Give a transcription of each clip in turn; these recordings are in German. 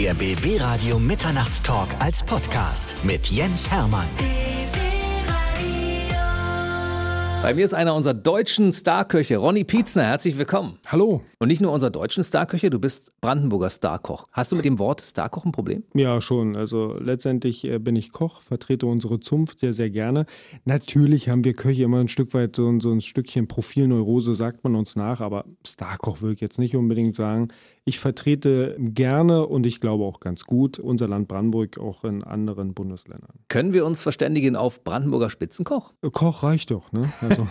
Der BB Radio Mitternachtstalk als Podcast mit Jens Hermann. Bei mir ist einer unserer deutschen Starköche, Ronny Pietzner. Herzlich willkommen. Hallo. Und nicht nur unser deutschen Starköche, du bist Brandenburger Starkoch. Hast du mit dem Wort Starkoch ein Problem? Ja, schon. Also letztendlich äh, bin ich Koch, vertrete unsere Zunft sehr, sehr gerne. Natürlich haben wir Köche immer ein Stück weit so, so ein Stückchen Profilneurose, sagt man uns nach, aber Starkoch würde ich jetzt nicht unbedingt sagen. Ich vertrete gerne und ich glaube auch ganz gut unser Land Brandenburg auch in anderen Bundesländern. Können wir uns verständigen auf Brandenburger Spitzenkoch? Koch reicht doch, ne? Also.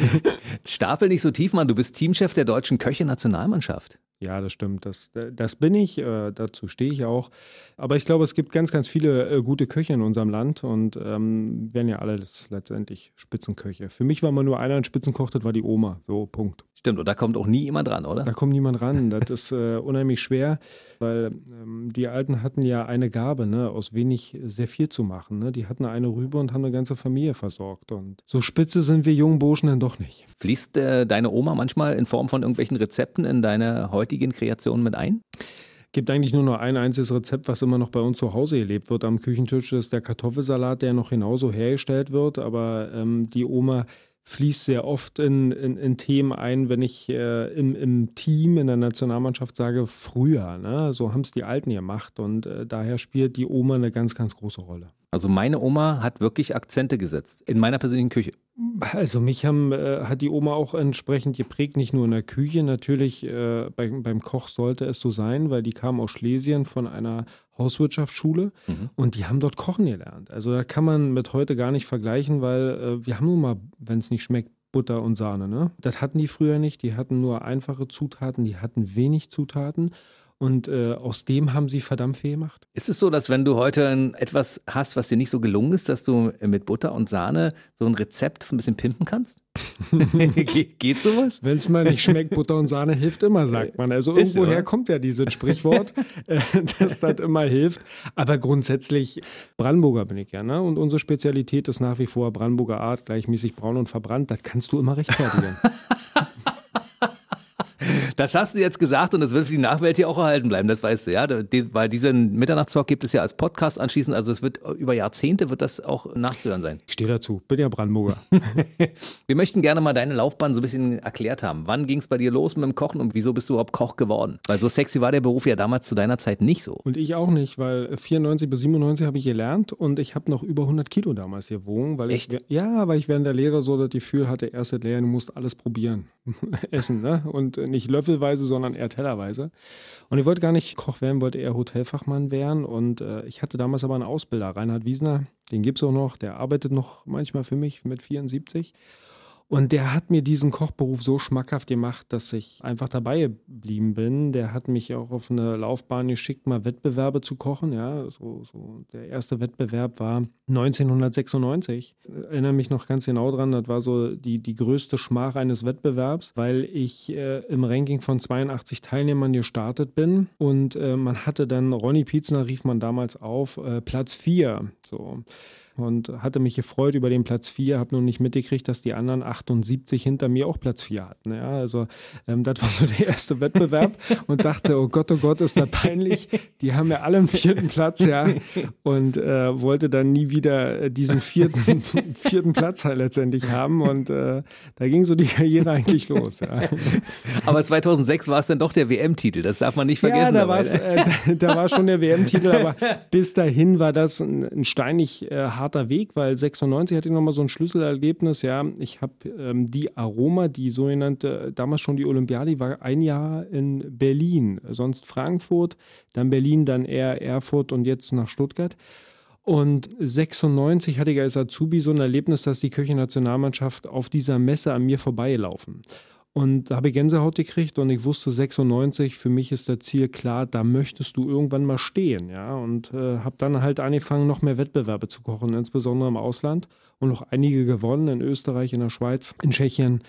Stapel nicht so tief, Mann. Du bist Teamchef der deutschen Köche-Nationalmannschaft. Ja, das stimmt. Das, das bin ich. Äh, dazu stehe ich auch. Aber ich glaube, es gibt ganz, ganz viele äh, gute Köche in unserem Land und ähm, werden ja alle letztendlich Spitzenköche. Für mich war immer nur einer ein Spitzenkoch, das war die Oma. So, Punkt. Stimmt, und da kommt auch nie jemand ran, oder? Da kommt niemand ran. Das ist äh, unheimlich schwer, weil ähm, die Alten hatten ja eine Gabe, ne, aus wenig sehr viel zu machen. Ne? Die hatten eine Rübe und haben eine ganze Familie versorgt. Und so spitze sind wir jungen Burschen dann doch nicht. Fließt äh, deine Oma manchmal in Form von irgendwelchen Rezepten in deine heutigen Kreationen mit ein? gibt eigentlich nur noch ein einziges Rezept, was immer noch bei uns zu Hause gelebt wird am Küchentisch. Das ist der Kartoffelsalat, der noch genauso hergestellt wird. Aber ähm, die Oma fließt sehr oft in, in, in Themen ein, wenn ich äh, im, im Team, in der Nationalmannschaft sage, früher. Ne? So haben es die Alten gemacht und äh, daher spielt die Oma eine ganz, ganz große Rolle. Also meine Oma hat wirklich Akzente gesetzt in meiner persönlichen Küche. Also mich haben, äh, hat die Oma auch entsprechend geprägt, nicht nur in der Küche, natürlich äh, bei, beim Koch sollte es so sein, weil die kam aus Schlesien von einer Hauswirtschaftsschule mhm. und die haben dort kochen gelernt. Also da kann man mit heute gar nicht vergleichen, weil äh, wir haben nun mal, wenn es nicht schmeckt, Butter und Sahne. Ne? Das hatten die früher nicht. Die hatten nur einfache Zutaten, die hatten wenig Zutaten. Und äh, aus dem haben sie verdammt viel gemacht. Ist es so, dass wenn du heute etwas hast, was dir nicht so gelungen ist, dass du mit Butter und Sahne so ein Rezept ein bisschen pimpen kannst? Ge geht sowas? Wenn es mal nicht schmeckt, Butter und Sahne hilft immer, sagt man. Also irgendwoher kommt ja dieses Sprichwort, äh, dass das immer hilft. Aber grundsätzlich, Brandenburger bin ich ja. Ne? Und unsere Spezialität ist nach wie vor Brandenburger Art, gleichmäßig braun und verbrannt. Das kannst du immer rechtfertigen. Das hast du jetzt gesagt und das wird für die Nachwelt hier auch erhalten bleiben, das weißt du, ja. Weil diesen Mitternachtstalk gibt es ja als Podcast anschließend, also es wird über Jahrzehnte wird das auch nachzuhören sein. Ich stehe dazu, bin ja Brandenburger. Wir möchten gerne mal deine Laufbahn so ein bisschen erklärt haben. Wann ging es bei dir los mit dem Kochen und wieso bist du überhaupt Koch geworden? Weil so sexy war der Beruf ja damals zu deiner Zeit nicht so. Und ich auch nicht, weil 94 bis 97 habe ich gelernt und ich habe noch über 100 Kilo damals gewogen. Weil Echt? Ich, ja, weil ich während der Lehre so das Gefühl hatte, erste Lehre, du musst alles probieren. Essen, ne? Und nicht löffelweise, sondern eher tellerweise. Und ich wollte gar nicht Koch werden, wollte eher Hotelfachmann werden. Und äh, ich hatte damals aber einen Ausbilder, Reinhard Wiesner, den gibt es auch noch, der arbeitet noch manchmal für mich mit 74. Und der hat mir diesen Kochberuf so schmackhaft gemacht, dass ich einfach dabei geblieben bin. Der hat mich auch auf eine Laufbahn geschickt, mal Wettbewerbe zu kochen. Ja, so, so der erste Wettbewerb war 1996. Ich erinnere mich noch ganz genau dran. Das war so die, die größte Schmach eines Wettbewerbs, weil ich äh, im Ranking von 82 Teilnehmern gestartet bin. Und äh, man hatte dann, Ronny Pietzner rief man damals auf, äh, Platz 4. So und hatte mich gefreut über den Platz 4, habe nur nicht mitgekriegt, dass die anderen 78 hinter mir auch Platz 4 hatten. Ja, also ähm, das war so der erste Wettbewerb und dachte, oh Gott, oh Gott, ist das peinlich. Die haben ja alle einen vierten Platz, ja, und äh, wollte dann nie wieder äh, diesen vierten, vierten Platz halt letztendlich haben und äh, da ging so die Karriere eigentlich los. Ja. Aber 2006 war es dann doch der WM-Titel, das darf man nicht vergessen. Ja, da, ne? äh, da, da, war schon der WM-Titel, aber bis dahin war das ein, ein steinig äh, harter Weg, weil 96 hatte ich nochmal so ein Schlüsselerlebnis. Ja, ich habe ähm, die Aroma, die sogenannte, damals schon die Olympiade, war ein Jahr in Berlin, sonst Frankfurt, dann Berlin, dann eher Erfurt und jetzt nach Stuttgart. Und 96 hatte ich als Azubi so ein Erlebnis, dass die Köche-Nationalmannschaft auf dieser Messe an mir vorbeigelaufen. Und da habe ich Gänsehaut gekriegt und ich wusste 96, für mich ist das Ziel klar, da möchtest du irgendwann mal stehen, ja. Und äh, habe dann halt angefangen, noch mehr Wettbewerbe zu kochen, insbesondere im Ausland und noch einige gewonnen in Österreich, in der Schweiz, in Tschechien.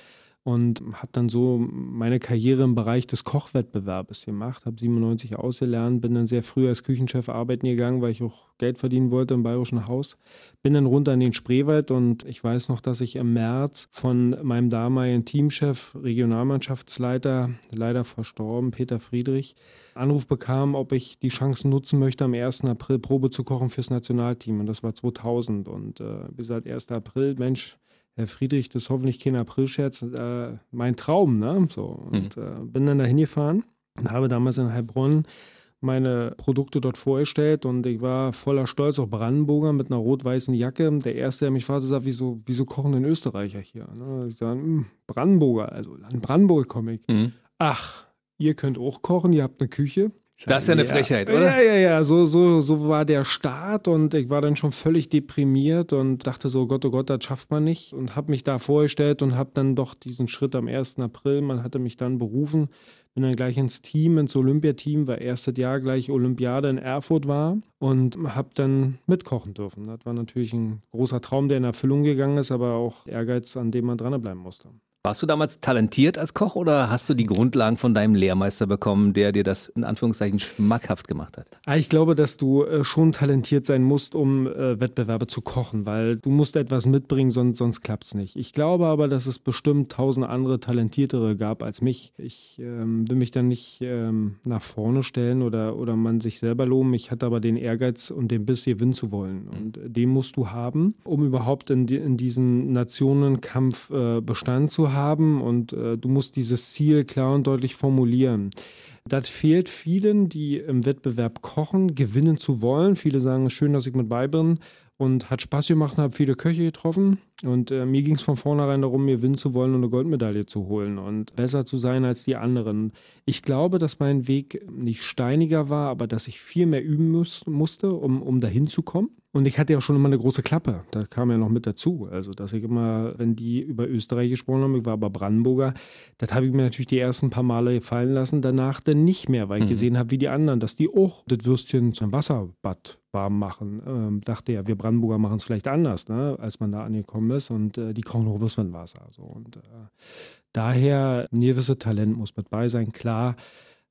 Und habe dann so meine Karriere im Bereich des Kochwettbewerbes gemacht, habe 97 ausgelernt, bin dann sehr früh als Küchenchef arbeiten gegangen, weil ich auch Geld verdienen wollte im Bayerischen Haus. Bin dann runter in den Spreewald und ich weiß noch, dass ich im März von meinem damaligen Teamchef, Regionalmannschaftsleiter, leider verstorben, Peter Friedrich, Anruf bekam, ob ich die Chancen nutzen möchte, am 1. April Probe zu kochen fürs Nationalteam. Und das war 2000. Und äh, bis seit 1. April, Mensch, Herr Friedrich, das ist hoffentlich kein Aprilscherz, äh, mein Traum, ne? So. Und mhm. äh, bin dann da hingefahren und habe damals in Heilbronn meine Produkte dort vorgestellt und ich war voller Stolz, auch Brandenburger mit einer rot-weißen Jacke. Der erste, der mich fragte, sagt, wieso, wieso kochen denn Österreicher hier? Ne? Ich sage, hm, Brandenburger, also in Brandenburg komme ich. Mhm. Ach, ihr könnt auch kochen, ihr habt eine Küche. Das ist ja eine Frechheit, oder? Ja, ja, ja, so, so, so war der Start und ich war dann schon völlig deprimiert und dachte so, Gott, oh Gott, das schafft man nicht und habe mich da vorgestellt und habe dann doch diesen Schritt am 1. April, man hatte mich dann berufen, bin dann gleich ins Team, ins Olympiateam, weil erstes Jahr gleich Olympiade in Erfurt war und habe dann mitkochen dürfen. Das war natürlich ein großer Traum, der in Erfüllung gegangen ist, aber auch Ehrgeiz, an dem man dranbleiben musste. Warst du damals talentiert als Koch oder hast du die Grundlagen von deinem Lehrmeister bekommen, der dir das in Anführungszeichen schmackhaft gemacht hat? Ah, ich glaube, dass du äh, schon talentiert sein musst, um äh, Wettbewerbe zu kochen, weil du musst etwas mitbringen, sonst, sonst klappt es nicht. Ich glaube aber, dass es bestimmt tausend andere Talentiertere gab als mich. Ich ähm, will mich dann nicht ähm, nach vorne stellen oder, oder man sich selber loben. Ich hatte aber den Ehrgeiz und den Biss, gewinnen zu wollen. Und äh, den musst du haben, um überhaupt in, die, in diesen Nationenkampf äh, Bestand zu haben haben und äh, du musst dieses Ziel klar und deutlich formulieren. Das fehlt vielen, die im Wettbewerb kochen, gewinnen zu wollen. Viele sagen, schön, dass ich mit bei bin und hat Spaß gemacht und habe viele Köche getroffen. Und äh, mir ging es von vornherein darum, gewinnen zu wollen und eine Goldmedaille zu holen und besser zu sein als die anderen. Ich glaube, dass mein Weg nicht steiniger war, aber dass ich viel mehr üben muss, musste, um, um dahin zu kommen. Und ich hatte ja schon immer eine große Klappe. Da kam ja noch mit dazu. Also, dass ich immer, wenn die über Österreich gesprochen haben, ich war aber Brandenburger, das habe ich mir natürlich die ersten paar Male gefallen lassen. Danach dann nicht mehr, weil ich mhm. gesehen habe, wie die anderen, dass die auch das Würstchen zum Wasserbad warm machen. Ähm, dachte ja, wir Brandenburger machen es vielleicht anders, ne, als man da angekommen ist. Und äh, die kochen nur mit Wasser. So. Und äh, daher, ein gewisses Talent muss mit bei sein, klar.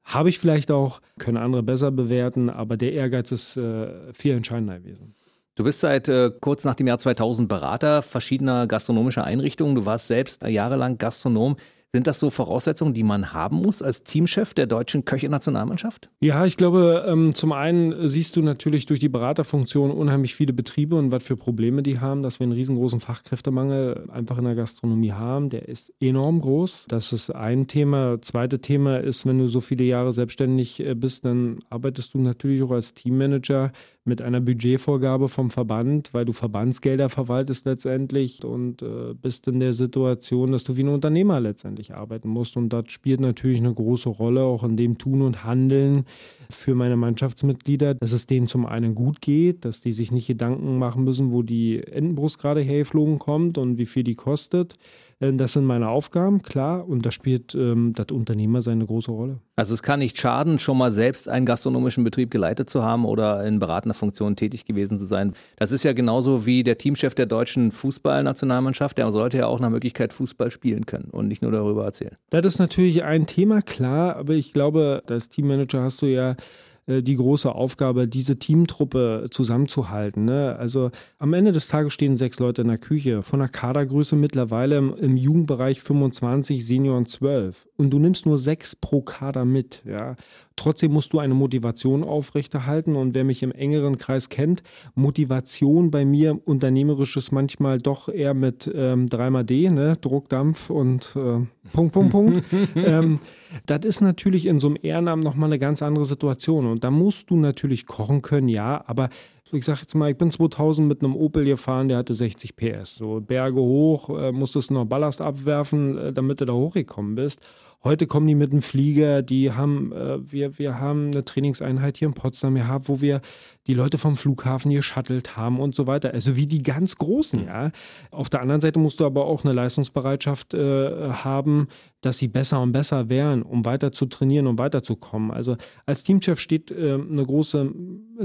Habe ich vielleicht auch, können andere besser bewerten, aber der Ehrgeiz ist äh, viel entscheidender gewesen. Du bist seit äh, kurz nach dem Jahr 2000 Berater verschiedener gastronomischer Einrichtungen. Du warst selbst jahrelang Gastronom. Sind das so Voraussetzungen, die man haben muss als Teamchef der deutschen Köche-Nationalmannschaft? Ja, ich glaube, ähm, zum einen siehst du natürlich durch die Beraterfunktion unheimlich viele Betriebe und was für Probleme die haben, dass wir einen riesengroßen Fachkräftemangel einfach in der Gastronomie haben. Der ist enorm groß. Das ist ein Thema. Zweite Thema ist, wenn du so viele Jahre selbstständig äh, bist, dann arbeitest du natürlich auch als Teammanager mit einer Budgetvorgabe vom Verband, weil du Verbandsgelder verwaltest letztendlich und äh, bist in der Situation, dass du wie ein Unternehmer letztendlich arbeiten musst. Und das spielt natürlich eine große Rolle, auch in dem Tun und Handeln für meine Mannschaftsmitglieder, dass es denen zum einen gut geht, dass die sich nicht Gedanken machen müssen, wo die Entenbrust gerade hergeflogen kommt und wie viel die kostet das sind meine Aufgaben, klar, und da spielt ähm, das Unternehmer seine große Rolle. Also es kann nicht schaden, schon mal selbst einen gastronomischen Betrieb geleitet zu haben oder in beratender Funktion tätig gewesen zu sein. Das ist ja genauso wie der Teamchef der deutschen Fußballnationalmannschaft, der sollte ja auch nach Möglichkeit Fußball spielen können und nicht nur darüber erzählen. Das ist natürlich ein Thema, klar, aber ich glaube, als Teammanager hast du ja äh, die große Aufgabe, diese Teamtruppe zusammenzuhalten. Ne? Also am Ende des Tages stehen sechs Leute in der Küche, von der Kadergröße mittlerweile im, im Jugendbereich 25, Senioren 12. Und du nimmst nur sechs pro Kader mit. Ja? Trotzdem musst du eine Motivation aufrechterhalten. Und wer mich im engeren Kreis kennt, Motivation bei mir unternehmerisch ist manchmal doch eher mit ähm, 3D, ne? Druck, Dampf und äh, Punkt, Punkt, Punkt. ähm, das ist natürlich in so einem Ehrenamt nochmal eine ganz andere Situation. Und da musst du natürlich kochen können, ja, aber ich sag jetzt mal, ich bin 2000 mit einem Opel gefahren, der hatte 60 PS. So Berge hoch, äh, musstest noch Ballast abwerfen, äh, damit du da hochgekommen bist. Heute kommen die mit dem Flieger, die haben, äh, wir, wir haben eine Trainingseinheit hier in Potsdam gehabt, wo wir die Leute vom Flughafen geschattelt haben und so weiter. Also wie die ganz Großen, mhm. ja. Auf der anderen Seite musst du aber auch eine Leistungsbereitschaft äh, haben, dass sie besser und besser wären, um weiter zu trainieren und weiterzukommen. Also als Teamchef steht äh, eine große,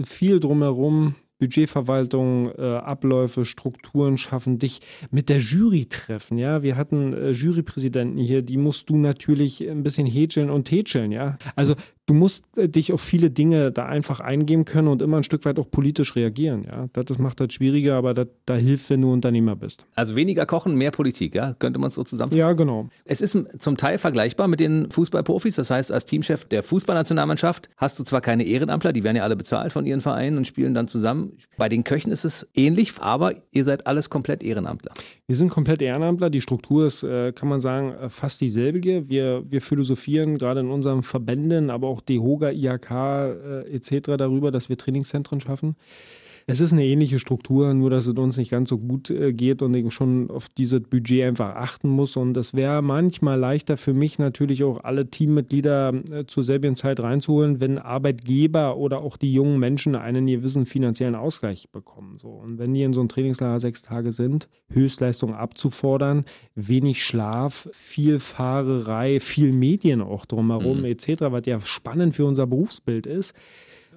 viel drumherum, Budgetverwaltung, äh, Abläufe, Strukturen schaffen, dich mit der Jury treffen. Ja, wir hatten äh, Jurypräsidenten hier, die musst du natürlich ein bisschen hätscheln und tätscheln. Ja, also du musst äh, dich auf viele Dinge da einfach eingeben können und immer ein Stück weit auch politisch reagieren. Ja, das macht das schwieriger, aber das, da hilft, wenn du Unternehmer bist. Also weniger kochen, mehr Politik, ja? Könnte man es so zusammenfassen? Ja, genau. Es ist zum Teil vergleichbar mit den Fußballprofis. Das heißt, als Teamchef der Fußballnationalmannschaft hast du zwar keine Ehrenamtler, die werden ja alle bezahlt von ihren Vereinen und spielen dann zusammen. Bei den Köchen ist es ähnlich, aber ihr seid alles komplett Ehrenamtler. Wir sind komplett Ehrenamtler. Die Struktur ist, äh, kann man sagen, äh, fast dieselbe. Wir, wir philosophieren gerade in unseren Verbänden, aber auch DEHOGA, IHK äh, etc. darüber, dass wir Trainingszentren schaffen. Es ist eine ähnliche Struktur, nur dass es uns nicht ganz so gut äh, geht und ich schon auf dieses Budget einfach achten muss. Und es wäre manchmal leichter für mich natürlich auch alle Teammitglieder äh, zur selben Zeit reinzuholen, wenn Arbeitgeber oder auch die jungen Menschen einen gewissen finanziellen Ausgleich bekommen. So. Und wenn die in so einem Trainingslager sechs Tage sind, Höchstleistung abzufordern, wenig Schlaf, viel Fahrerei, viel Medien auch drumherum mhm. etc., was ja spannend für unser Berufsbild ist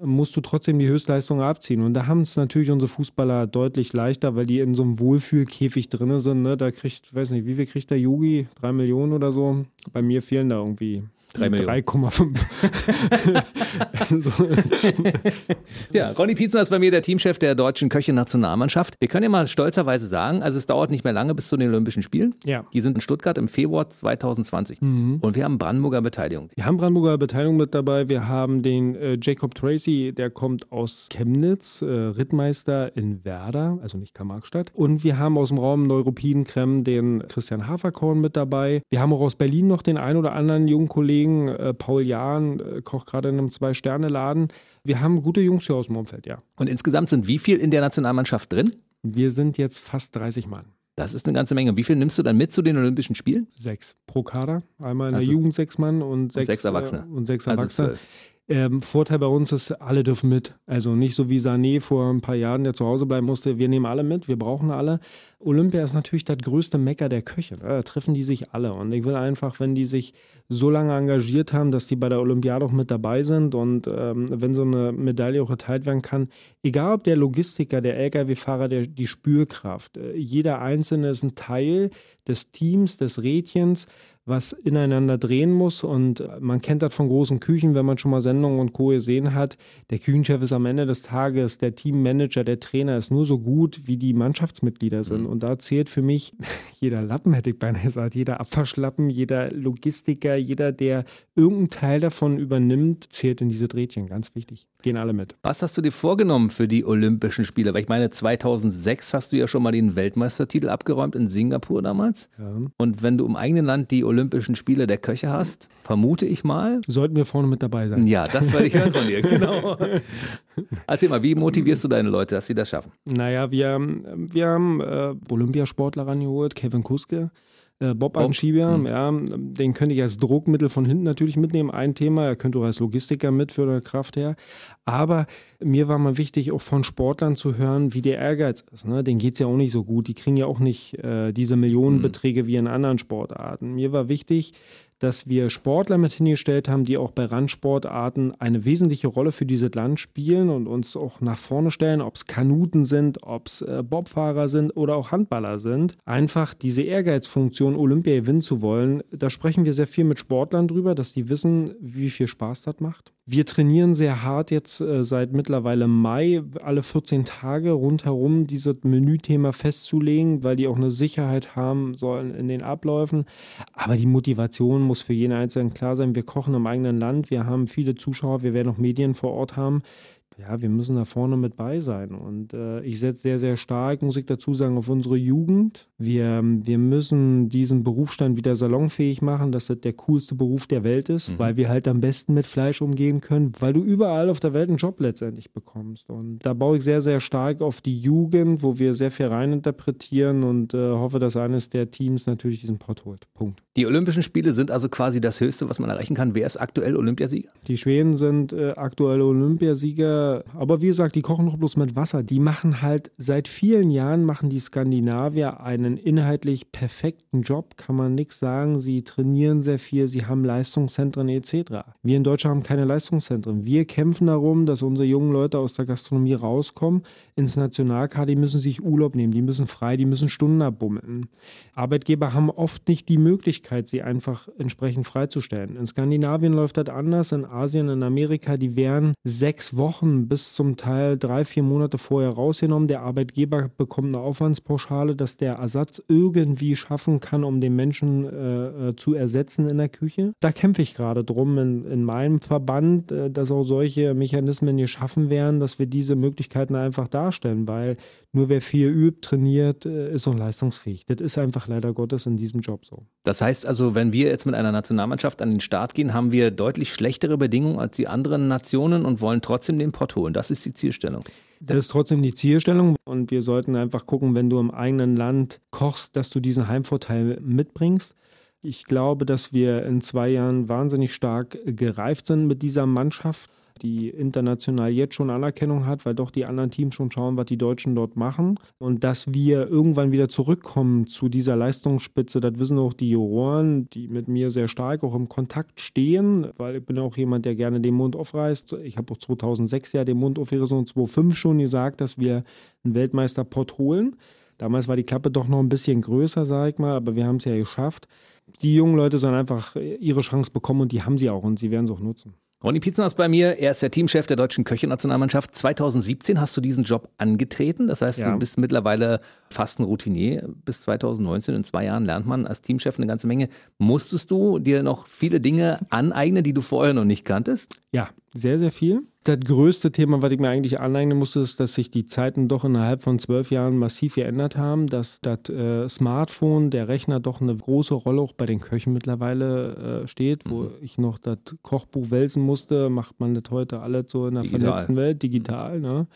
musst du trotzdem die Höchstleistung abziehen. Und da haben es natürlich unsere Fußballer deutlich leichter, weil die in so einem Wohlfühlkäfig drin sind. Ne? Da kriegt, weiß nicht, wie viel kriegt der Yogi? Drei Millionen oder so? Bei mir fehlen da irgendwie 3,5. so. ja, Ronny Pietzner ist bei mir der Teamchef der deutschen Köche-Nationalmannschaft. Wir können ja mal stolzerweise sagen, also es dauert nicht mehr lange bis zu den Olympischen Spielen. Ja. Die sind in Stuttgart im Februar 2020. Mhm. Und wir haben Brandenburger Beteiligung. Wir haben Brandenburger Beteiligung mit dabei. Wir haben den äh, Jacob Tracy, der kommt aus Chemnitz, äh, Rittmeister in Werder, also nicht Karl-Marx-Stadt. Und wir haben aus dem Raum Neuruppin-Krem den Christian Haferkorn mit dabei. Wir haben auch aus Berlin noch den ein oder anderen jungen Kollegen Kollegen, äh, Paul Jahn, äh, kocht gerade in einem Zwei-Sterne-Laden. Wir haben gute Jungs hier aus dem Umfeld, ja. Und insgesamt sind wie viel in der Nationalmannschaft drin? Wir sind jetzt fast 30 Mann. Das ist eine ganze Menge. Wie viel nimmst du dann mit zu den Olympischen Spielen? Sechs pro Kader. Einmal in also, der Jugend sechs Mann und sechs, und sechs Erwachsene. Äh, und sechs also Erwachsene. Also ähm, Vorteil bei uns ist, alle dürfen mit. Also nicht so wie Sané vor ein paar Jahren, der zu Hause bleiben musste. Wir nehmen alle mit, wir brauchen alle. Olympia ist natürlich das größte Mecker der Köche. Da treffen die sich alle. Und ich will einfach, wenn die sich so lange engagiert haben, dass die bei der Olympiade auch mit dabei sind und ähm, wenn so eine Medaille auch erteilt werden kann, egal ob der Logistiker, der Lkw-Fahrer, die Spürkraft, äh, jeder Einzelne ist ein Teil des Teams, des Rädchens was ineinander drehen muss. Und man kennt das von großen Küchen, wenn man schon mal Sendungen und Co. gesehen hat. Der Küchenchef ist am Ende des Tages, der Teammanager, der Trainer ist nur so gut, wie die Mannschaftsmitglieder sind. Mhm. Und da zählt für mich jeder Lappen, hätte ich beinahe gesagt, jeder Abwaschlappen, jeder Logistiker, jeder, der irgendeinen Teil davon übernimmt, zählt in diese Drehtchen. Ganz wichtig. Gehen alle mit. Was hast du dir vorgenommen für die Olympischen Spiele? Weil ich meine, 2006 hast du ja schon mal den Weltmeistertitel abgeräumt in Singapur damals. Ja. Und wenn du im eigenen Land die Olympischen Spiele der Köche hast, vermute ich mal. Sollten wir vorne mit dabei sein. Ja, das werde ich hören von dir, genau. Erzähl mal, wie motivierst du deine Leute, dass sie das schaffen? Naja, wir, wir haben äh, Olympiasportler rangeholt, Kevin Kuske, äh, Bob-Anschieber, mhm. ja, den könnte ich als Druckmittel von hinten natürlich mitnehmen, ein Thema. Er könnte auch als Logistiker mit für eine Kraft her. Aber mir war mal wichtig, auch von Sportlern zu hören, wie der Ehrgeiz ist. Ne? Denen geht es ja auch nicht so gut. Die kriegen ja auch nicht äh, diese Millionenbeträge mhm. wie in anderen Sportarten. Mir war wichtig, dass wir Sportler mit hingestellt haben, die auch bei Randsportarten eine wesentliche Rolle für dieses Land spielen und uns auch nach vorne stellen, ob es Kanuten sind, ob es äh, Bobfahrer sind oder auch Handballer sind. Einfach diese Ehrgeizfunktion, Olympia gewinnen zu wollen, da sprechen wir sehr viel mit Sportlern drüber, dass die wissen, wie viel Spaß das macht. Wir trainieren sehr hart jetzt äh, seit mittlerweile Mai, alle 14 Tage rundherum dieses Menüthema festzulegen, weil die auch eine Sicherheit haben sollen in den Abläufen. Aber die Motivation muss für jeden Einzelnen klar sein. Wir kochen im eigenen Land, wir haben viele Zuschauer, wir werden auch Medien vor Ort haben ja, wir müssen da vorne mit bei sein. Und äh, ich setze sehr, sehr stark, muss ich dazu sagen, auf unsere Jugend. Wir, wir müssen diesen Berufsstand wieder salonfähig machen, dass das der coolste Beruf der Welt ist, mhm. weil wir halt am besten mit Fleisch umgehen können, weil du überall auf der Welt einen Job letztendlich bekommst. Und da baue ich sehr, sehr stark auf die Jugend, wo wir sehr viel reininterpretieren und äh, hoffe, dass eines der Teams natürlich diesen Pott holt. Punkt. Die Olympischen Spiele sind also quasi das Höchste, was man erreichen kann. Wer ist aktuell Olympiasieger? Die Schweden sind äh, aktuell Olympiasieger weiter. Aber wie gesagt, die kochen doch bloß mit Wasser. Die machen halt, seit vielen Jahren machen die Skandinavier einen inhaltlich perfekten Job, kann man nichts sagen. Sie trainieren sehr viel, sie haben Leistungszentren etc. Wir in Deutschland haben keine Leistungszentren. Wir kämpfen darum, dass unsere jungen Leute aus der Gastronomie rauskommen ins Nationalkader. Die müssen sich Urlaub nehmen, die müssen frei, die müssen Stunden abbummeln. Arbeitgeber haben oft nicht die Möglichkeit, sie einfach entsprechend freizustellen. In Skandinavien läuft das anders, in Asien, in Amerika, die werden sechs Wochen bis zum Teil drei, vier Monate vorher rausgenommen. Der Arbeitgeber bekommt eine Aufwandspauschale, dass der Ersatz irgendwie schaffen kann, um den Menschen äh, äh zu ersetzen in der Küche. Da kämpfe ich gerade drum in, in meinem Verband, äh, dass auch solche Mechanismen geschaffen werden, dass wir diese Möglichkeiten einfach darstellen, weil nur wer viel übt, trainiert, äh, ist auch leistungsfähig. Das ist einfach leider Gottes in diesem Job so. Das heißt also, wenn wir jetzt mit einer Nationalmannschaft an den Start gehen, haben wir deutlich schlechtere Bedingungen als die anderen Nationen und wollen trotzdem den Pott holen. Das ist die Zielstellung. Das ist trotzdem die Zielstellung und wir sollten einfach gucken, wenn du im eigenen Land kochst, dass du diesen Heimvorteil mitbringst. Ich glaube, dass wir in zwei Jahren wahnsinnig stark gereift sind mit dieser Mannschaft die international jetzt schon Anerkennung hat, weil doch die anderen Teams schon schauen, was die Deutschen dort machen. Und dass wir irgendwann wieder zurückkommen zu dieser Leistungsspitze, das wissen auch die Juroren, die mit mir sehr stark auch im Kontakt stehen, weil ich bin auch jemand, der gerne den Mund aufreißt. Ich habe auch 2006 ja den Mund aufgerissen und 2005 schon gesagt, dass wir einen Weltmeisterpott holen. Damals war die Klappe doch noch ein bisschen größer, sage ich mal, aber wir haben es ja geschafft. Die jungen Leute sollen einfach ihre Chance bekommen und die haben sie auch und sie werden es auch nutzen. Ronny Pietzen ist bei mir. Er ist der Teamchef der deutschen Köche-Nationalmannschaft. 2017 hast du diesen Job angetreten. Das heißt, ja. du bist mittlerweile fast ein Routinier. Bis 2019, in zwei Jahren, lernt man als Teamchef eine ganze Menge. Musstest du dir noch viele Dinge aneignen, die du vorher noch nicht kanntest? Ja, sehr, sehr viel. Das größte Thema, was ich mir eigentlich aneignen musste, ist, dass sich die Zeiten doch innerhalb von zwölf Jahren massiv geändert haben, dass das äh, Smartphone, der Rechner doch eine große Rolle auch bei den Köchen mittlerweile äh, steht, wo mhm. ich noch das Kochbuch wälzen musste, macht man das heute alles so in der digital. vernetzten Welt, digital. Ne?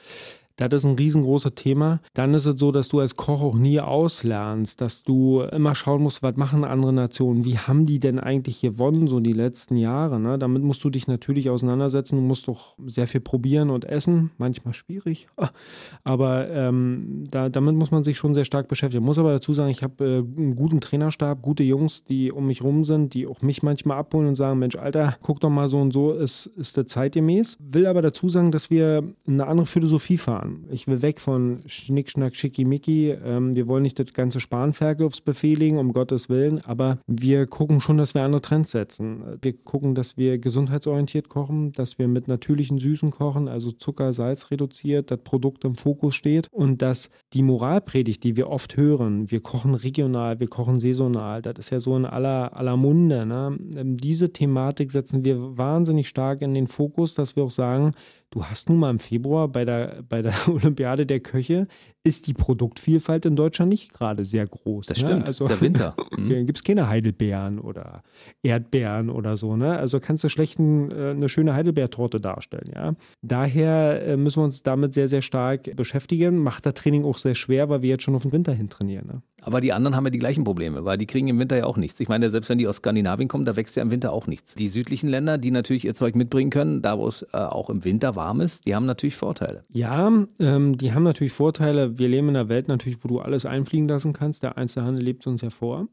Das ist ein riesengroßes Thema. Dann ist es so, dass du als Koch auch nie auslernst, dass du immer schauen musst, was machen andere Nationen, wie haben die denn eigentlich gewonnen, so die letzten Jahre. Ne? Damit musst du dich natürlich auseinandersetzen. Du musst doch sehr viel probieren und essen. Manchmal schwierig, aber ähm, da, damit muss man sich schon sehr stark beschäftigen. Ich muss aber dazu sagen, ich habe äh, einen guten Trainerstab, gute Jungs, die um mich rum sind, die auch mich manchmal abholen und sagen, Mensch, Alter, guck doch mal so und so, ist, ist der zeitgemäß. Will aber dazu sagen, dass wir eine andere Philosophie fahren. Ich will weg von Schnick, Schnack, Schickimicki. Ähm, wir wollen nicht das ganze Spanferkel um Gottes Willen, aber wir gucken schon, dass wir andere Trends setzen. Wir gucken, dass wir gesundheitsorientiert kochen, dass wir mit natürlichen Süßen kochen, also Zucker, Salz reduziert, das Produkt im Fokus steht und dass die Moralpredigt, die wir oft hören, wir kochen regional, wir kochen saisonal, das ist ja so in aller, aller Munde. Ne? Ähm, diese Thematik setzen wir wahnsinnig stark in den Fokus, dass wir auch sagen, du hast nun mal im Februar bei der, bei der Olympiade der Köche ist die Produktvielfalt in Deutschland nicht gerade sehr groß. Das ne? stimmt, also, der Winter. Mhm. Gibt es keine Heidelbeeren oder Erdbeeren oder so. Ne? Also kannst du schlecht ein, äh, eine schöne Heidelbeertorte darstellen. Ja? Daher äh, müssen wir uns damit sehr, sehr stark beschäftigen. Macht das Training auch sehr schwer, weil wir jetzt schon auf den Winter hin trainieren. Ne? Aber die anderen haben ja die gleichen Probleme, weil die kriegen im Winter ja auch nichts. Ich meine, selbst wenn die aus Skandinavien kommen, da wächst ja im Winter auch nichts. Die südlichen Länder, die natürlich ihr Zeug mitbringen können, da wo es äh, auch im Winter warm ist, die haben natürlich Vorteile. Ja, ähm, die haben natürlich Vorteile wir leben in einer Welt natürlich, wo du alles einfliegen lassen kannst. Der Einzelhandel lebt uns ja vor.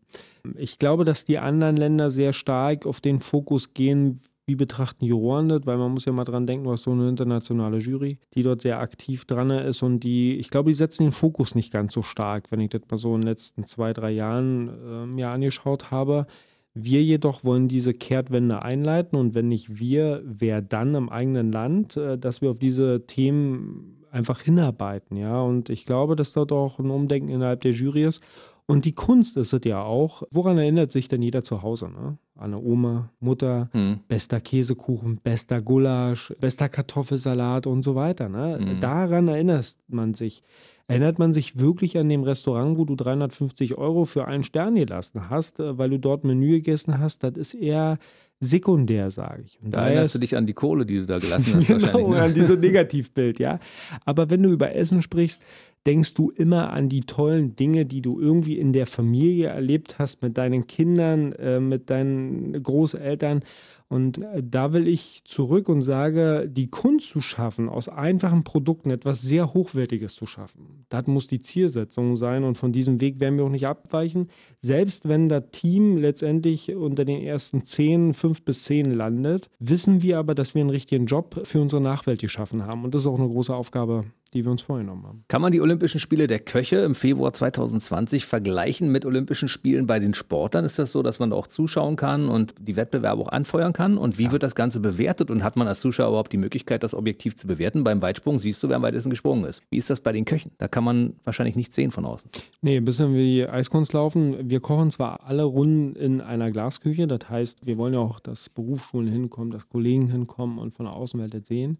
Ich glaube, dass die anderen Länder sehr stark auf den Fokus gehen, wie betrachten Juroren das, weil man muss ja mal dran denken, du hast so eine internationale Jury, die dort sehr aktiv dran ist und die, ich glaube, die setzen den Fokus nicht ganz so stark, wenn ich das mal so in den letzten zwei, drei Jahren äh, mir angeschaut habe. Wir jedoch wollen diese Kehrtwende einleiten und wenn nicht wir, wer dann im eigenen Land, äh, dass wir auf diese Themen einfach hinarbeiten, ja. Und ich glaube, dass dort auch ein Umdenken innerhalb der Jury ist. Und die Kunst ist es ja auch. Woran erinnert sich denn jeder zu Hause? Ne? An eine Oma, Mutter, hm. bester Käsekuchen, bester Gulasch, bester Kartoffelsalat und so weiter. Ne? Hm. Daran erinnert man sich. Erinnert man sich wirklich an dem Restaurant, wo du 350 Euro für einen Stern gelassen hast, äh, weil du dort Menü gegessen hast? Das ist eher sekundär, sage ich. Und da erinnerst du dich an die Kohle, die du da gelassen hast. genau, ne? an dieses Negativbild, ja. Aber wenn du über Essen sprichst, denkst du immer an die tollen Dinge, die du irgendwie in der Familie erlebt hast, mit deinen Kindern, äh, mit deinen Großeltern. Und äh, da will ich zurück und sage, die Kunst zu schaffen, aus einfachen Produkten etwas sehr Hochwertiges zu schaffen. Das muss die Zielsetzung sein und von diesem Weg werden wir auch nicht abweichen. Selbst wenn das Team letztendlich unter den ersten zehn, fünf bis zehn landet, wissen wir aber, dass wir einen richtigen Job für unsere Nachwelt geschaffen haben. Und das ist auch eine große Aufgabe die wir uns vorgenommen haben. Kann man die Olympischen Spiele der Köche im Februar 2020 vergleichen mit Olympischen Spielen bei den Sportlern? Ist das so, dass man da auch zuschauen kann und die Wettbewerbe auch anfeuern kann? Und wie ja. wird das Ganze bewertet? Und hat man als Zuschauer überhaupt die Möglichkeit, das objektiv zu bewerten? Beim Weitsprung siehst du, wer am weitesten gesprungen ist. Wie ist das bei den Köchen? Da kann man wahrscheinlich nichts sehen von außen. Nee, ein bisschen wie Eiskunst laufen. Wir kochen zwar alle Runden in einer Glasküche, das heißt, wir wollen ja auch, dass Berufsschulen hinkommen, dass Kollegen hinkommen und von der Außenwelt das sehen.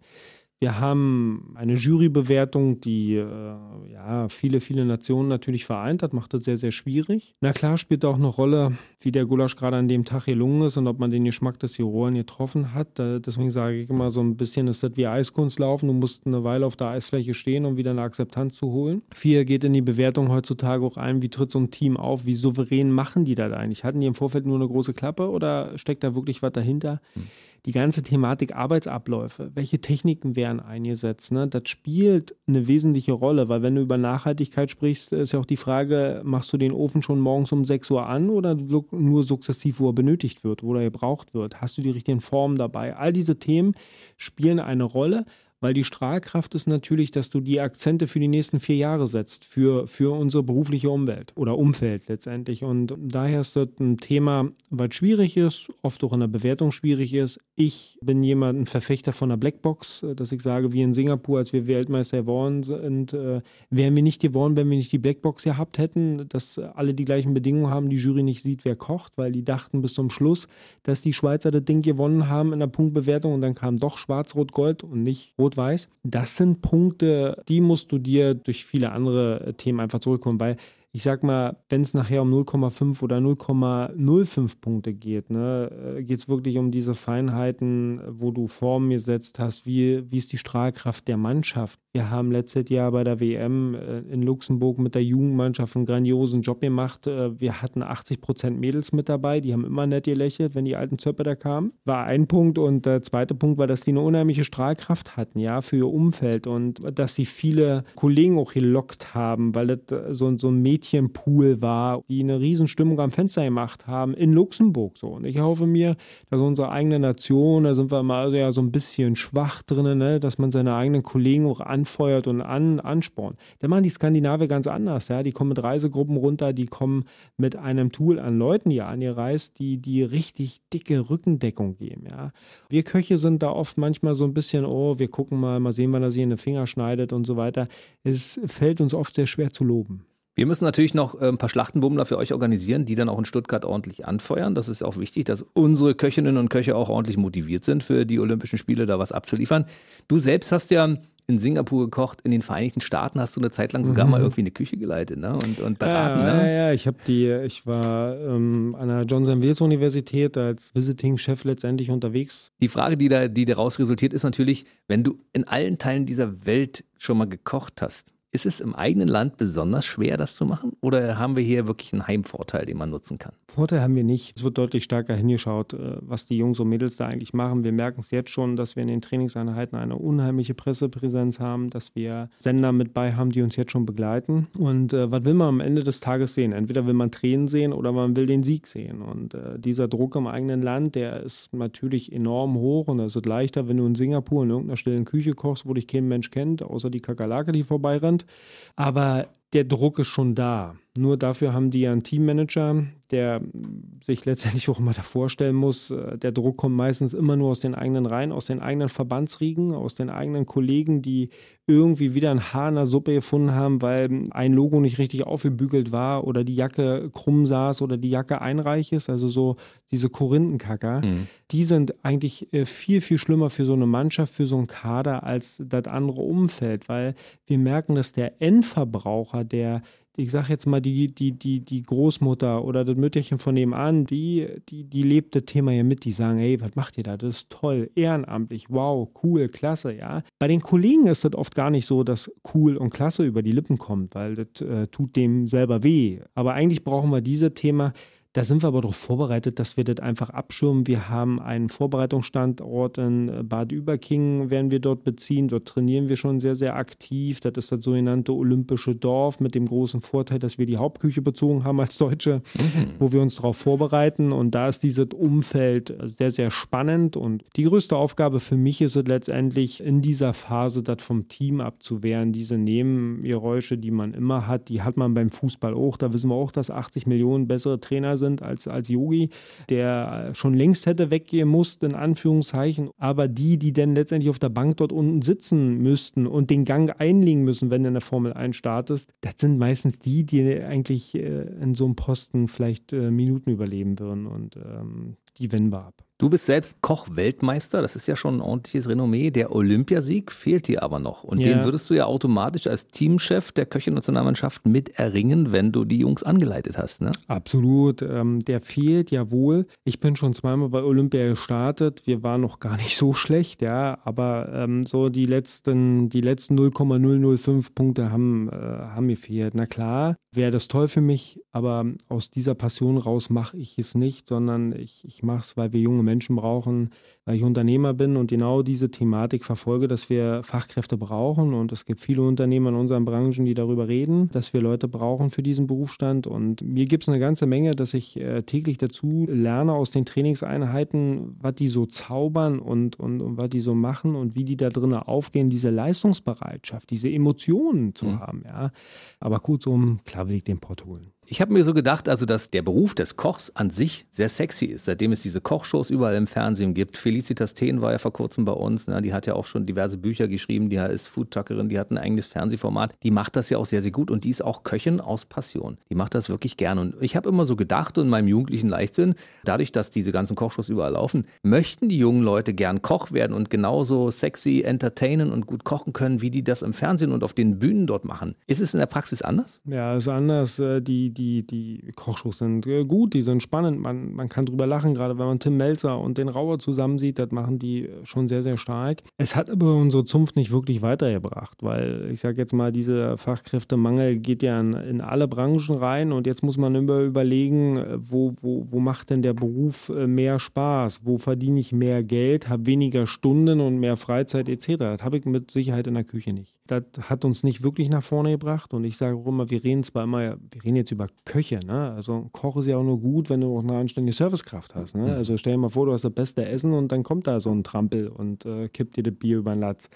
Wir haben eine Jurybewertung, die äh, ja, viele, viele Nationen natürlich vereint hat, macht das sehr, sehr schwierig. Na klar spielt auch eine Rolle, wie der Gulasch gerade an dem Tag gelungen ist und ob man den Geschmack des Juroren getroffen hat. Äh, deswegen sage ich immer so ein bisschen, ist das wie Eiskunst laufen. Du musst eine Weile auf der Eisfläche stehen, um wieder eine Akzeptanz zu holen. Vier geht in die Bewertung heutzutage auch ein, wie tritt so ein Team auf, wie souverän machen die das eigentlich? Hatten die im Vorfeld nur eine große Klappe oder steckt da wirklich was dahinter? Hm die ganze Thematik Arbeitsabläufe, welche Techniken werden eingesetzt, ne? das spielt eine wesentliche Rolle, weil wenn du über Nachhaltigkeit sprichst, ist ja auch die Frage, machst du den Ofen schon morgens um 6 Uhr an oder nur sukzessiv, wo er benötigt wird, wo er gebraucht wird? Hast du die richtigen Formen dabei? All diese Themen spielen eine Rolle weil die Strahlkraft ist natürlich, dass du die Akzente für die nächsten vier Jahre setzt, für, für unsere berufliche Umwelt oder Umfeld letztendlich. Und daher ist das ein Thema, was schwierig ist, oft auch in der Bewertung schwierig ist. Ich bin jemand, ein Verfechter von der Blackbox, dass ich sage, wie in Singapur, als wir Weltmeister geworden sind, äh, wären wir nicht geworden, wenn wir nicht die Blackbox gehabt hätten, dass alle die gleichen Bedingungen haben, die Jury nicht sieht, wer kocht, weil die dachten bis zum Schluss, dass die Schweizer das Ding gewonnen haben in der Punktbewertung und dann kam doch Schwarz-Rot-Gold und nicht Rot weiß. Das sind Punkte, die musst du dir durch viele andere Themen einfach zurückholen, weil ich sag mal, wenn es nachher um 0,5 oder 0,05 Punkte geht, ne, äh, geht es wirklich um diese Feinheiten, wo du Formen gesetzt hast, wie, wie ist die Strahlkraft der Mannschaft. Wir haben letztes Jahr bei der WM äh, in Luxemburg mit der Jugendmannschaft einen grandiosen Job gemacht. Äh, wir hatten 80 Prozent Mädels mit dabei, die haben immer nett gelächelt, wenn die alten Zöpfe da kamen. War ein Punkt und der zweite Punkt war, dass die eine unheimliche Strahlkraft hatten, ja, für ihr Umfeld und dass sie viele Kollegen auch gelockt haben, weil das so, so ein Mädchen Mädchenpool war, die eine Riesenstimmung am Fenster gemacht haben in Luxemburg so. Und ich hoffe mir, dass unsere eigene Nation, da sind wir mal ja so ein bisschen schwach drin, ne, dass man seine eigenen Kollegen auch anfeuert und an, anspornt. Da machen die Skandinavier ganz anders, ja. Die kommen mit Reisegruppen runter, die kommen mit einem Tool an Leuten hier angereist, die, die richtig dicke Rückendeckung geben, ja. Wir Köche sind da oft manchmal so ein bisschen, oh, wir gucken mal, mal sehen, wann er sich in den Finger schneidet und so weiter. Es fällt uns oft sehr schwer zu loben. Wir müssen natürlich noch äh, ein paar Schlachtenbummler für euch organisieren, die dann auch in Stuttgart ordentlich anfeuern. Das ist auch wichtig, dass unsere Köchinnen und Köche auch ordentlich motiviert sind, für die Olympischen Spiele da was abzuliefern. Du selbst hast ja in Singapur gekocht, in den Vereinigten Staaten hast du eine Zeit lang sogar mhm. mal irgendwie eine Küche geleitet ne? und, und beraten. Ja, ne? ja, ja, ich habe die, ich war ähm, an der Johnson Wales Universität als Visiting-Chef letztendlich unterwegs. Die Frage, die, da, die daraus resultiert, ist natürlich, wenn du in allen Teilen dieser Welt schon mal gekocht hast, ist es im eigenen Land besonders schwer, das zu machen? Oder haben wir hier wirklich einen Heimvorteil, den man nutzen kann? Vorteil haben wir nicht. Es wird deutlich stärker hingeschaut, äh, was die Jungs und Mädels da eigentlich machen. Wir merken es jetzt schon, dass wir in den Trainingseinheiten eine unheimliche Pressepräsenz haben, dass wir Sender mit bei haben, die uns jetzt schon begleiten. Und äh, was will man am Ende des Tages sehen? Entweder will man Tränen sehen oder man will den Sieg sehen. Und äh, dieser Druck im eigenen Land, der ist natürlich enorm hoch und es ist leichter, wenn du in Singapur in irgendeiner stillen Küche kochst, wo dich kein Mensch kennt, außer die Kakerlake, die vorbeirennt. Aber der Druck ist schon da. Nur dafür haben die ja einen Teammanager, der sich letztendlich auch immer davor stellen muss. Äh, der Druck kommt meistens immer nur aus den eigenen Reihen, aus den eigenen Verbandsriegen, aus den eigenen Kollegen, die irgendwie wieder ein Haar in der Suppe gefunden haben, weil ein Logo nicht richtig aufgebügelt war oder die Jacke krumm saß oder die Jacke einreich ist. Also so diese Korinthenkacker. Mhm. Die sind eigentlich äh, viel, viel schlimmer für so eine Mannschaft, für so einen Kader als das andere Umfeld, weil wir merken, dass der Endverbraucher, der ich sag jetzt mal, die, die, die, die Großmutter oder das Mütterchen von nebenan, die, die, die lebt das Thema ja mit, die sagen, hey, was macht ihr da? Das ist toll, ehrenamtlich, wow, cool, klasse, ja. Bei den Kollegen ist das oft gar nicht so, dass cool und klasse über die Lippen kommt, weil das äh, tut dem selber weh. Aber eigentlich brauchen wir dieses Thema, Da sind wir aber darauf vorbereitet, dass wir das einfach abschirmen. Wir haben einen Vorbereitungsstandort in äh, Bad Überkingen, werden wir dort beziehen. Dort trainieren wir schon sehr, sehr aktiv. Das ist das sogenannte Olympische Dorf mit dem großen Vorteil, dass wir die Hauptküche bezogen haben als Deutsche, mhm. wo wir uns darauf vorbereiten. Und da ist dieses Umfeld sehr, sehr spannend. Und die größte Aufgabe für mich ist es letztendlich in dieser Phase, das vom Team abzuwehren. Diese Nebengeräusche, die man immer hat, die hat man beim Fußball auch. Da wissen wir auch, dass 80 Millionen bessere Trainer sind sind als, als Yogi, der schon längst hätte weggehen mussten, in Anführungszeichen. Aber die, die dann letztendlich auf der Bank dort unten sitzen müssten und den Gang einlegen müssen, wenn du in der Formel 1 startest, das sind meistens die, die eigentlich äh, in so einem Posten vielleicht äh, Minuten überleben würden. Und ähm, die wenden wir ab. Du bist selbst Koch-Weltmeister, das ist ja schon ein ordentliches Renommee. Der Olympiasieg fehlt dir aber noch. Und ja. den würdest du ja automatisch als Teamchef der Köche-Nationalmannschaft mit erringen, wenn du die Jungs angeleitet hast. Ne? Absolut. Ähm, der fehlt ja wohl. Ich bin schon zweimal bei Olympia gestartet. Wir waren noch gar nicht so schlecht, ja. Aber ähm, so die letzten, die letzten 0,005 Punkte haben, äh, haben mir fehlt. Na klar, wäre das toll für mich, aber aus dieser Passion raus mache ich es nicht, sondern ich, ich mache es, weil wir junge Menschen brauchen, weil ich Unternehmer bin und genau diese Thematik verfolge, dass wir Fachkräfte brauchen. Und es gibt viele Unternehmer in unseren Branchen, die darüber reden, dass wir Leute brauchen für diesen Berufsstand. Und mir gibt es eine ganze Menge, dass ich äh, täglich dazu lerne aus den Trainingseinheiten, was die so zaubern und, und, und was die so machen und wie die da drinnen aufgehen, diese Leistungsbereitschaft, diese Emotionen zu mhm. haben. Ja. Aber kurzum, klar will ich den Pott holen. Ich habe mir so gedacht, also dass der Beruf des Kochs an sich sehr sexy ist, seitdem es diese Kochshows überall im Fernsehen gibt. Felicitas Thehn war ja vor kurzem bei uns, ne? die hat ja auch schon diverse Bücher geschrieben, die ist Foodtuckerin, die hat ein eigenes Fernsehformat. Die macht das ja auch sehr, sehr gut und die ist auch Köchin aus Passion. Die macht das wirklich gern und ich habe immer so gedacht in meinem jugendlichen Leichtsinn, dadurch, dass diese ganzen Kochshows überall laufen, möchten die jungen Leute gern Koch werden und genauso sexy entertainen und gut kochen können, wie die das im Fernsehen und auf den Bühnen dort machen. Ist es in der Praxis anders? Ja, ist anders. Äh, die die, die Kochshows sind äh, gut, die sind spannend, man, man kann drüber lachen, gerade wenn man Tim Melzer und den Rauer zusammen sieht, das machen die schon sehr, sehr stark. Es hat aber unsere Zunft nicht wirklich weitergebracht, weil ich sage jetzt mal, dieser Fachkräftemangel geht ja in, in, alle Branchen rein und jetzt muss man immer überlegen, wo, wo, wo macht denn der Beruf äh, mehr Spaß, wo verdiene ich mehr Geld, habe weniger Stunden und mehr Freizeit etc. Das habe ich mit Sicherheit in der Küche nicht. Das hat uns nicht wirklich nach vorne gebracht und ich sage auch immer, wir reden zwar immer, wir reden jetzt über über Köche. Ne? Also ein Koch ist ja auch nur gut, wenn du auch eine anständige Servicekraft hast. Ne? Also stell dir mal vor, du hast das beste Essen und dann kommt da so ein Trampel und äh, kippt dir das Bier über den Latz.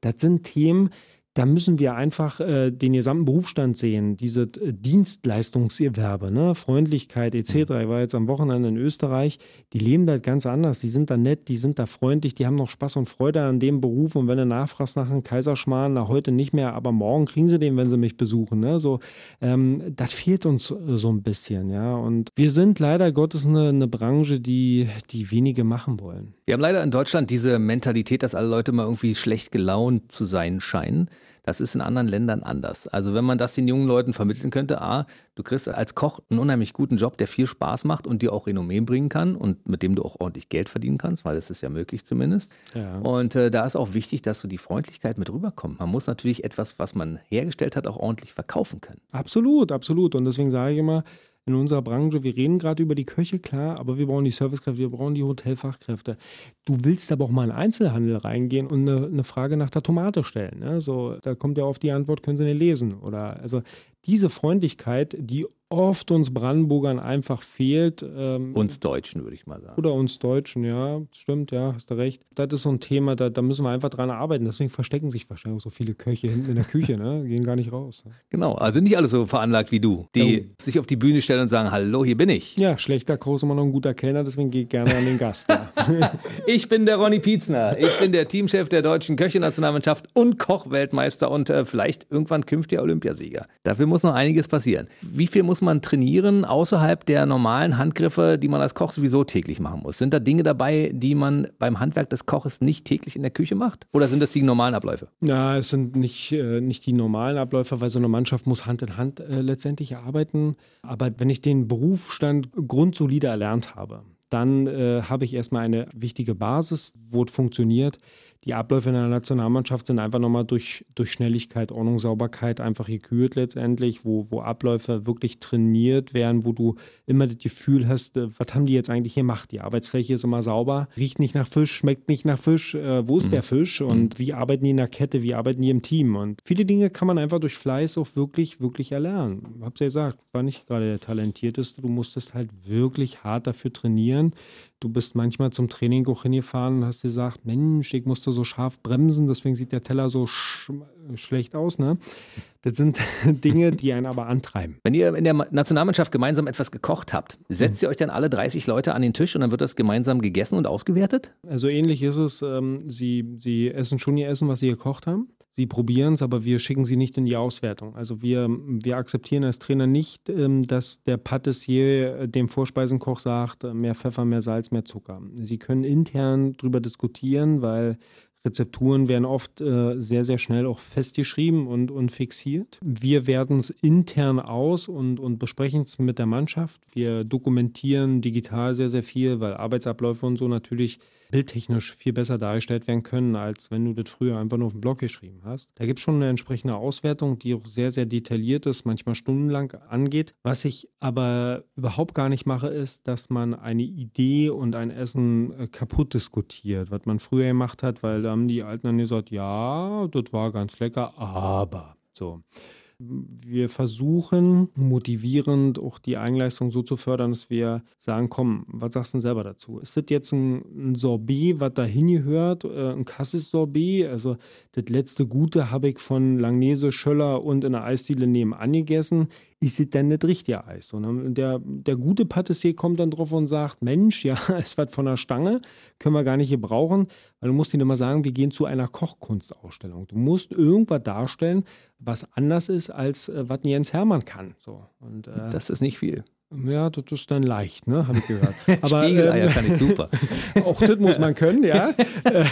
Das sind Themen, da müssen wir einfach äh, den gesamten Berufsstand sehen, diese äh, Dienstleistungserwerbe, ne? Freundlichkeit etc. Mhm. Ich war jetzt am Wochenende in Österreich, die leben da ganz anders, die sind da nett, die sind da freundlich, die haben noch Spaß und Freude an dem Beruf und wenn du nachfragst nach einem Kaiserschmarrn, na heute nicht mehr, aber morgen kriegen sie den, wenn sie mich besuchen, ne? So, ähm, das fehlt uns äh, so ein bisschen, ja und wir sind leider Gottes eine, eine Branche, die, die wenige machen wollen. Wir haben leider in Deutschland diese Mentalität, dass alle Leute mal irgendwie schlecht gelaunt zu sein scheinen. Das ist in anderen Ländern anders. Also wenn man das den jungen Leuten vermitteln könnte, a, du kriegst als Koch einen unheimlich guten Job, der viel Spaß macht und dir auch Renommee bringen kann und mit dem du auch ordentlich Geld verdienen kannst, weil das ist ja möglich zumindest. Ja. Und äh, da ist auch wichtig, dass so die Freundlichkeit mit rüberkommt. Man muss natürlich etwas, was man hergestellt hat, auch ordentlich verkaufen können. Absolut, absolut. Und deswegen sage ich immer, in unserer Branche, wir reden gerade über die Köche, klar, aber wir brauchen die Servicekräfte, wir brauchen die Hotelfachkräfte. Du willst aber auch mal in Einzelhandel reingehen und eine, eine Frage nach der Tomate stellen. Ne? So, da kommt ja oft die Antwort, können Sie nicht lesen? Oder also diese Freundlichkeit, die oft uns Brandenburgern einfach fehlt. Ähm, uns Deutschen, würde ich mal sagen. Oder uns Deutschen, ja, stimmt, ja, hast du recht. Das ist so ein Thema, da, da müssen wir einfach dran arbeiten. Deswegen verstecken sich wahrscheinlich auch so viele Köche hinten in der Küche, ne? gehen gar nicht raus. Ne? Genau, also nicht alle so veranlagt wie du, die oh. sich auf die Bühne stellen und sagen, hallo, hier bin ich. Ja, schlechter ist immer noch ein guter Kellner, deswegen gehe ich gerne an den Gast. ich bin der Ronny Pietzner, ich bin der Teamchef der deutschen Köche-Nationalmannschaft und Kochweltmeister und äh, vielleicht irgendwann künftiger Olympiasieger. Dafür muss noch einiges passieren. Wie viel muss man trainieren außerhalb der normalen Handgriffe, die man als Koch sowieso täglich machen muss? Sind da Dinge dabei, die man beim Handwerk des Koches nicht täglich in der Küche macht? Oder sind das die normalen Abläufe? Ja, es sind nicht, äh, nicht die normalen Abläufe, weil so eine Mannschaft muss Hand in Hand äh, letztendlich arbeiten. Aber wenn ich den Berufsstand grundsolide erlernt habe, dann äh, habe ich erstmal eine wichtige Basis, wo es funktioniert die Abläufe in der Nationalmannschaft sind einfach nochmal durch, durch Schnelligkeit, Ordnung, Sauberkeit einfach gekürt letztendlich, wo, wo Abläufe wirklich trainiert werden, wo du immer das Gefühl hast, äh, was haben die jetzt eigentlich gemacht? Die Arbeitsfläche ist immer sauber, riecht nicht nach Fisch, schmeckt nicht nach Fisch, äh, wo ist mhm. der Fisch und mhm. wie arbeiten die in der Kette, wie arbeiten die im Team? Und viele Dinge kann man einfach durch Fleiß auch wirklich, wirklich erlernen. Hab's ja gesagt, war nicht gerade der talentierteste, du musstest halt wirklich hart dafür trainieren. Du bist manchmal zum Training auch hingefahren und hast gesagt, Mensch, ich musste so scharf bremsen, deswegen sieht der Teller so schlecht aus. Ne? Das sind Dinge, die einen aber antreiben. Wenn ihr in der Nationalmannschaft gemeinsam etwas gekocht habt, setzt ihr euch dann alle 30 Leute an den Tisch und dann wird das gemeinsam gegessen und ausgewertet? Also ähnlich ist es. Ähm, sie, sie essen schon ihr Essen, was sie gekocht haben. Sie probieren es, aber wir schicken sie nicht in die Auswertung. Also wir, wir akzeptieren als Trainer nicht, ähm, dass der Patissier äh, dem Vorspeisenkoch sagt, äh, mehr Pfeffer, mehr Salz, mehr Zucker. Sie können intern darüber diskutieren, weil Rezepturen werden oft äh, sehr, sehr schnell auch festgeschrieben und, und fixiert. Wir werten es intern aus und, und besprechen es mit der Mannschaft. Wir dokumentieren digital sehr, sehr viel, weil Arbeitsabläufe und so natürlich bildtechnisch viel besser dargestellt werden können, als wenn du das früher einfach nur auf dem Blog geschrieben hast. Da gibt es schon eine entsprechende Auswertung, die auch sehr, sehr detailliert ist, manchmal stundenlang angeht. Was ich aber überhaupt gar nicht mache, ist, dass man eine Idee und ein Essen äh, kaputt diskutiert, was man früher gemacht hat, weil da haben die Alten dann gesagt, ja, das war ganz lecker, aber so. Wir versuchen motivierend auch die Eigenleistung so zu fördern, dass wir sagen, komm, was sagst du denn selber dazu? Ist das jetzt ein, ein Sorbet, was da hingehört, äh, ein Cassis-Sorbet? Also das letzte Gute habe ich von Langnese, Schöller und in der Eisdiele nebenan gegessen ist es denn nicht richtig Eis? Und der, der gute Patissier kommt dann drauf und sagt, Mensch, ja, es wird von der Stange, können wir gar nicht gebrauchen, weil du musst ihm immer sagen, wir gehen zu einer Kochkunstausstellung. Du musst irgendwas darstellen, was anders ist, als äh, was Jens Hermann kann. So, und, äh, das ist nicht viel. Ja, das ist dann leicht, ne? Habe ich gehört. Aber, Spiegeleier ähm, kann ich super. auch das muss man können, ja.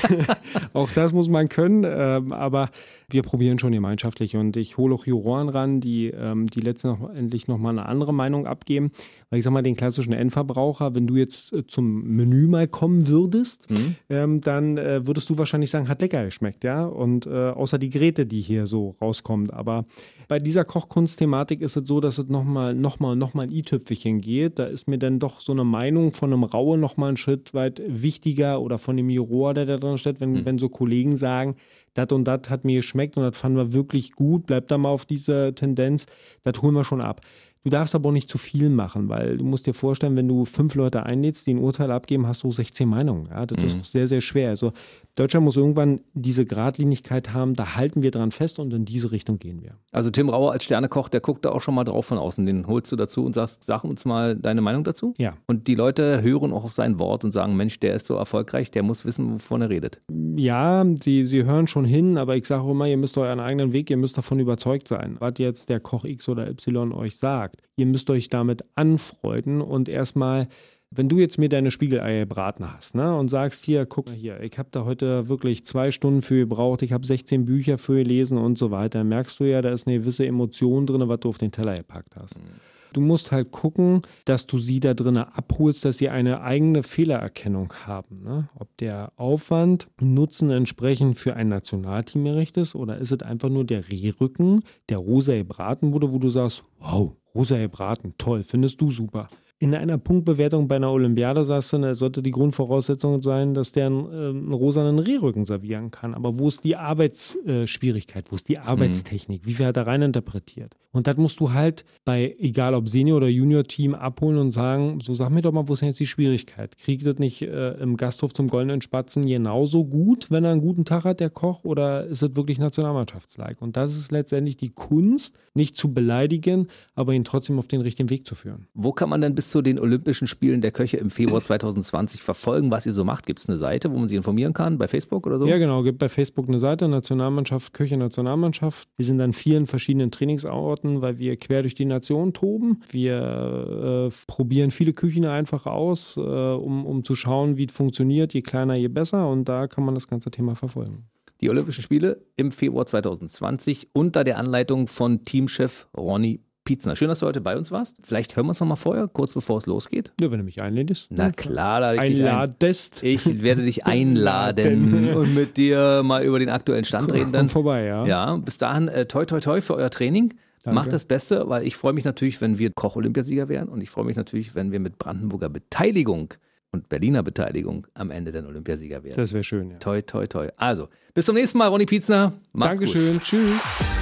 auch das muss man können. Ähm, aber wir probieren schon gemeinschaftlich und ich hole auch Juroren ran, die, ähm, die letztendlich nochmal eine andere Meinung abgeben. Weil ich sag mal, den klassischen Endverbraucher, wenn du jetzt äh, zum Menü mal kommen würdest, mhm. ähm, dann äh, würdest du wahrscheinlich sagen, hat lecker geschmeckt, ja. Und äh, außer die Geräte, die hier so rauskommt. Aber bei dieser Kochkunstthematik ist es so, dass es nochmal noch mal, noch mal ein i-Tüpfelchen geht. Da ist mir dann doch so eine Meinung von einem Raue nochmal einen Schritt weit wichtiger oder von dem Juror, der da drin steht, wenn, mhm. wenn so Kollegen sagen, das und das hat mir geschmeckt und das fanden wir wirklich gut, bleibt da mal auf dieser Tendenz, das holen wir schon ab. Du darfst aber auch nicht zu viel machen, weil du musst dir vorstellen, wenn du fünf Leute einlädst, die ein Urteil abgeben, hast du 16 Meinungen. Ja, das mhm. ist sehr, sehr schwer. Also Deutschland muss irgendwann diese Gradlinigkeit haben, da halten wir dran fest und in diese Richtung gehen wir. Also Tim Rauer als Sternekoch, der guckt da auch schon mal drauf von außen. Den holst du dazu und sagst, sag uns mal deine Meinung dazu. Ja. Und die Leute hören auch auf sein Wort und sagen, Mensch, der ist so erfolgreich, der muss wissen, wovon er redet. Ja, sie, sie hören schon hin, aber ich sage immer, ihr müsst euren eigenen Weg, ihr müsst davon überzeugt sein, was jetzt der Koch X oder Y euch sagt. Ihr müsst euch damit anfreunden und erstmal wenn du jetzt mir deine Spiegeleier gebraten hast ne, und sagst, hier, guck mal hier, ich habe da heute wirklich zwei Stunden für gebraucht, ich habe 16 Bücher für gelesen und so weiter, dann merkst du ja, da ist eine gewisse Emotion drin, was du auf den Teller gepackt hast. Mhm. Du musst halt gucken, dass du sie da drin abholst, dass sie eine eigene Fehlererkennung haben. Ne? Ob der Aufwand, Nutzen entsprechend für ein Nationalteam gerecht ist oder ist es einfach nur der Rehrücken, der rosa gebraten wurde, wo du sagst, wow, rosa gebraten, toll, findest du super in einer Punktbewertung bei einer Olympiade sagst du, sollte die Grundvoraussetzung sein, dass der einen, äh, einen rosanen Rehrücken servieren kann. Aber wo ist die Arbeitsschwierigkeit? Wo ist die Arbeitstechnik? Wie viel hat er reininterpretiert? Und das musst du halt bei, egal ob Senior- oder Junior-Team, abholen und sagen, so sag mir doch mal, wo ist denn jetzt die Schwierigkeit? Kriegt das nicht äh, im Gasthof zum Goldenen Spatzen genauso gut, wenn er einen guten Tag hat, der Koch? Oder ist es wirklich Nationalmannschaftslike? Und das ist letztendlich die Kunst, nicht zu beleidigen, aber ihn trotzdem auf den richtigen Weg zu führen. Wo kann man denn bis zu den Olympischen Spielen der Köche im Februar 2020 verfolgen, was ihr so macht? Gibt es eine Seite, wo man sich informieren kann? Bei Facebook oder so? Ja, genau. Gibt bei Facebook eine Seite, Nationalmannschaft, Köche Nationalmannschaft. Wir sind an vielen verschiedenen Trainingsorten, weil wir quer durch die Nation toben. Wir äh, probieren viele Küchen einfach aus, äh, um, um zu schauen, wie es funktioniert. Je kleiner, je besser. Und da kann man das ganze Thema verfolgen. Die Olympischen Spiele im Februar 2020 unter der Anleitung von Teamchef Ronny Pizza. Schön, dass du heute bei uns warst. Vielleicht hören wir uns noch mal vorher, kurz bevor es losgeht. Ja, wenn du mich einlädst. Na klar, da ich Einladest. Dich ein. Ich werde dich einladen und mit dir mal über den aktuellen Stand reden. Dann. Komm vorbei, ja. Ja, bis dahin äh, toi toi toi für euer Training. Danke. Macht das Beste, weil ich freue mich natürlich, wenn wir Koch-Olympiasieger wären und ich freue mich natürlich, wenn wir mit Brandenburger Beteiligung und Berliner Beteiligung am Ende den Olympiasieger werden. Das wäre schön, ja. Toi, toi, toi. Also, bis zum nächsten Mal, Ronny Pietzner. Macht's Dankeschön. Gut. Tschüss.